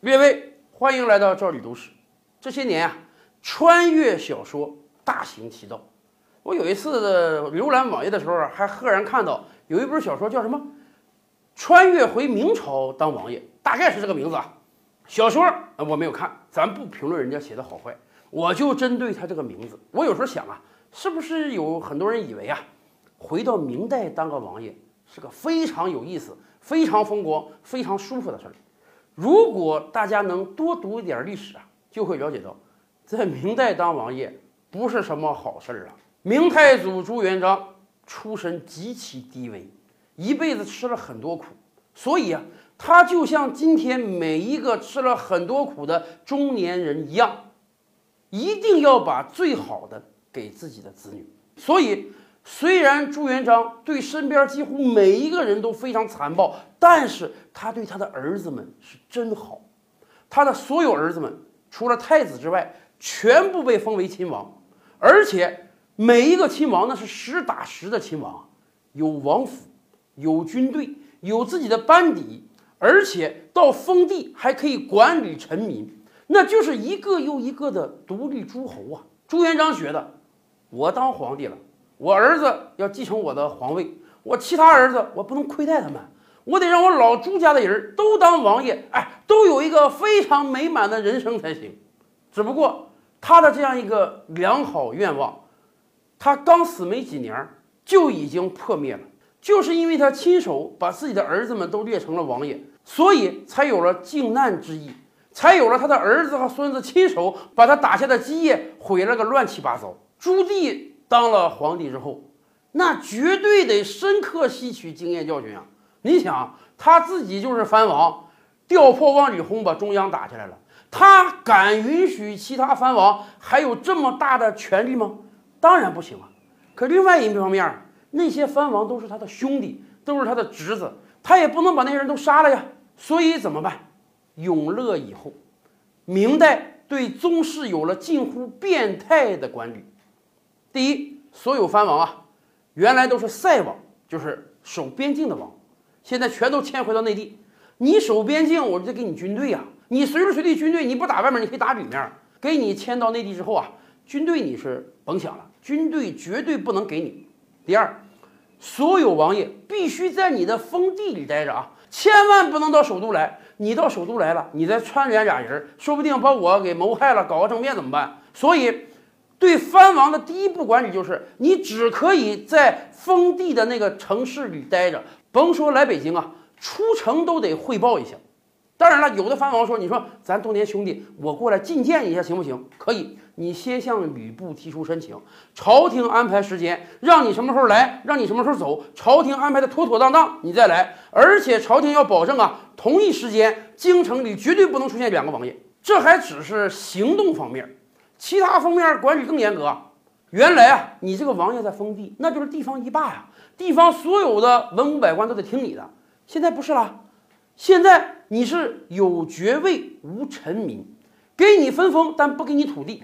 列位，欢迎来到赵李都市。这些年啊，穿越小说大行其道。我有一次浏览网页的时候，还赫然看到有一本小说叫什么《穿越回明朝当王爷》，大概是这个名字啊。小说我没有看，咱不评论人家写的好坏，我就针对他这个名字。我有时候想啊，是不是有很多人以为啊，回到明代当个王爷是个非常有意思、非常风光、非常舒服的事儿？如果大家能多读一点历史啊，就会了解到，在明代当王爷不是什么好事儿啊。明太祖朱元璋出身极其低微，一辈子吃了很多苦，所以啊，他就像今天每一个吃了很多苦的中年人一样，一定要把最好的给自己的子女。所以，虽然朱元璋对身边几乎每一个人都非常残暴。但是他对他的儿子们是真好，他的所有儿子们除了太子之外，全部被封为亲王，而且每一个亲王那是实打实的亲王，有王府，有军队，有自己的班底，而且到封地还可以管理臣民，那就是一个又一个的独立诸侯啊！朱元璋觉得，我当皇帝了，我儿子要继承我的皇位，我其他儿子我不能亏待他们。我得让我老朱家的人都当王爷，哎，都有一个非常美满的人生才行。只不过他的这样一个良好愿望，他刚死没几年就已经破灭了，就是因为他亲手把自己的儿子们都列成了王爷，所以才有了靖难之役，才有了他的儿子和孙子亲手把他打下的基业毁了个乱七八糟。朱棣当了皇帝之后，那绝对得深刻吸取经验教训啊！你想他自己就是藩王，调破万里轰把中央打下来了，他敢允许其他藩王还有这么大的权力吗？当然不行啊！可另外一方面，那些藩王都是他的兄弟，都是他的侄子，他也不能把那些人都杀了呀。所以怎么办？永乐以后，明代对宗室有了近乎变态的管理。第一，所有藩王啊，原来都是塞王，就是守边境的王。现在全都迁回到内地，你守边境，我就给你军队啊。你随时随地军队，你不打外面，你可以打里面。给你迁到内地之后啊，军队你是甭想了，军队绝对不能给你。第二，所有王爷必须在你的封地里待着啊，千万不能到首都来。你到首都来了，你再串联俩人，说不定把我给谋害了，搞个政变怎么办？所以，对藩王的第一步管理就是，你只可以在封地的那个城市里待着。甭说来北京啊，出城都得汇报一下。当然了，有的藩王说：“你说咱多年兄弟，我过来觐见一下行不行？”可以，你先向吕布提出申请，朝廷安排时间，让你什么时候来，让你什么时候走，朝廷安排的妥妥当当，你再来。而且朝廷要保证啊，同一时间京城里绝对不能出现两个王爷。这还只是行动方面，其他方面管理更严格。原来啊，你这个王爷在封地，那就是地方一霸呀。地方所有的文武百官都得听你的，现在不是了，现在你是有爵位无臣民，给你分封但不给你土地，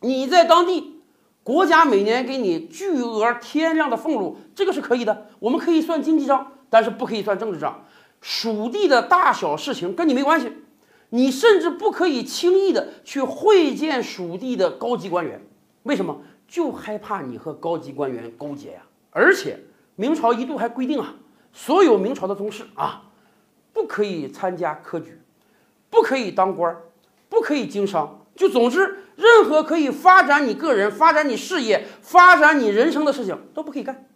你在当地，国家每年给你巨额天量的俸禄，这个是可以的，我们可以算经济账，但是不可以算政治账。属地的大小事情跟你没关系，你甚至不可以轻易的去会见属地的高级官员，为什么？就害怕你和高级官员勾结呀。而且明朝一度还规定啊，所有明朝的宗室啊，不可以参加科举，不可以当官，不可以经商，就总之任何可以发展你个人、发展你事业、发展你人生的事情都不可以干。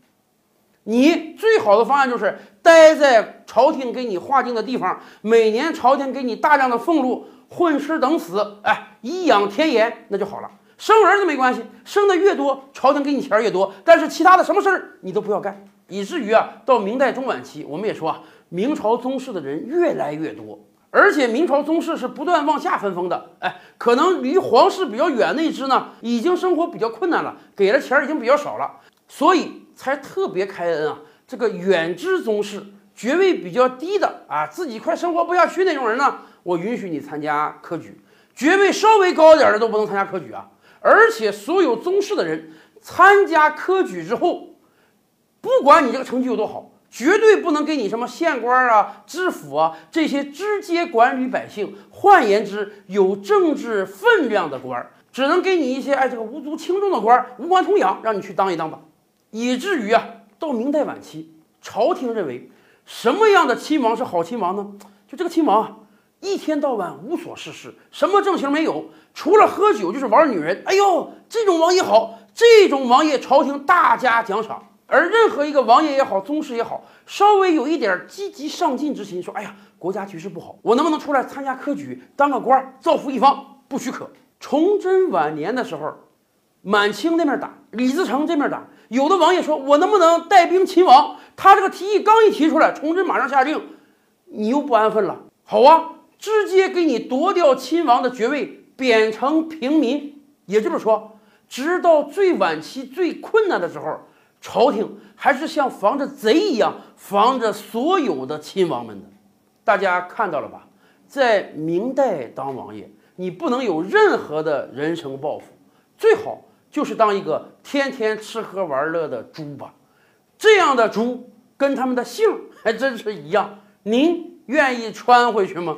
你最好的方案就是待在朝廷给你划定的地方，每年朝廷给你大量的俸禄，混吃等死，哎，颐养天年，那就好了。生儿子没关系，生的越多，朝廷给你钱越多。但是其他的什么事儿你都不要干，以至于啊，到明代中晚期，我们也说啊，明朝宗室的人越来越多，而且明朝宗室是不断往下分封的。哎，可能离皇室比较远那支呢，已经生活比较困难了，给的钱已经比较少了，所以才特别开恩啊。这个远支宗室爵位比较低的啊，自己快生活不下去那种人呢，我允许你参加科举；爵位稍微高一点的都不能参加科举啊。而且所有宗室的人参加科举之后，不管你这个成绩有多好，绝对不能给你什么县官啊、知府啊这些直接管理百姓，换言之，有政治分量的官儿，只能给你一些哎这个无足轻重的官儿，无关痛痒，让你去当一当吧。以至于啊，到明代晚期，朝廷认为什么样的亲王是好亲王呢？就这个亲王啊，一天到晚无所事事，什么正形没有，除了喝酒就是玩女人。哎呦，这种王爷好，这种王爷朝廷大加奖赏。而任何一个王爷也好，宗室也好，稍微有一点积极上进之心，说：“哎呀，国家局势不好，我能不能出来参加科举，当个官，造福一方？”不许可。崇祯晚年的时候，满清那边打，李自成这边打，有的王爷说：“我能不能带兵亲王？”他这个提议刚一提出来，崇祯马上下令：“你又不安分了，好啊，直接给你夺掉亲王的爵位，贬成平民。”也就是说，直到最晚期最困难的时候。朝廷还是像防着贼一样防着所有的亲王们的，大家看到了吧？在明代当王爷，你不能有任何的人生抱负，最好就是当一个天天吃喝玩乐的猪吧。这样的猪跟他们的姓还真是一样，您愿意穿回去吗？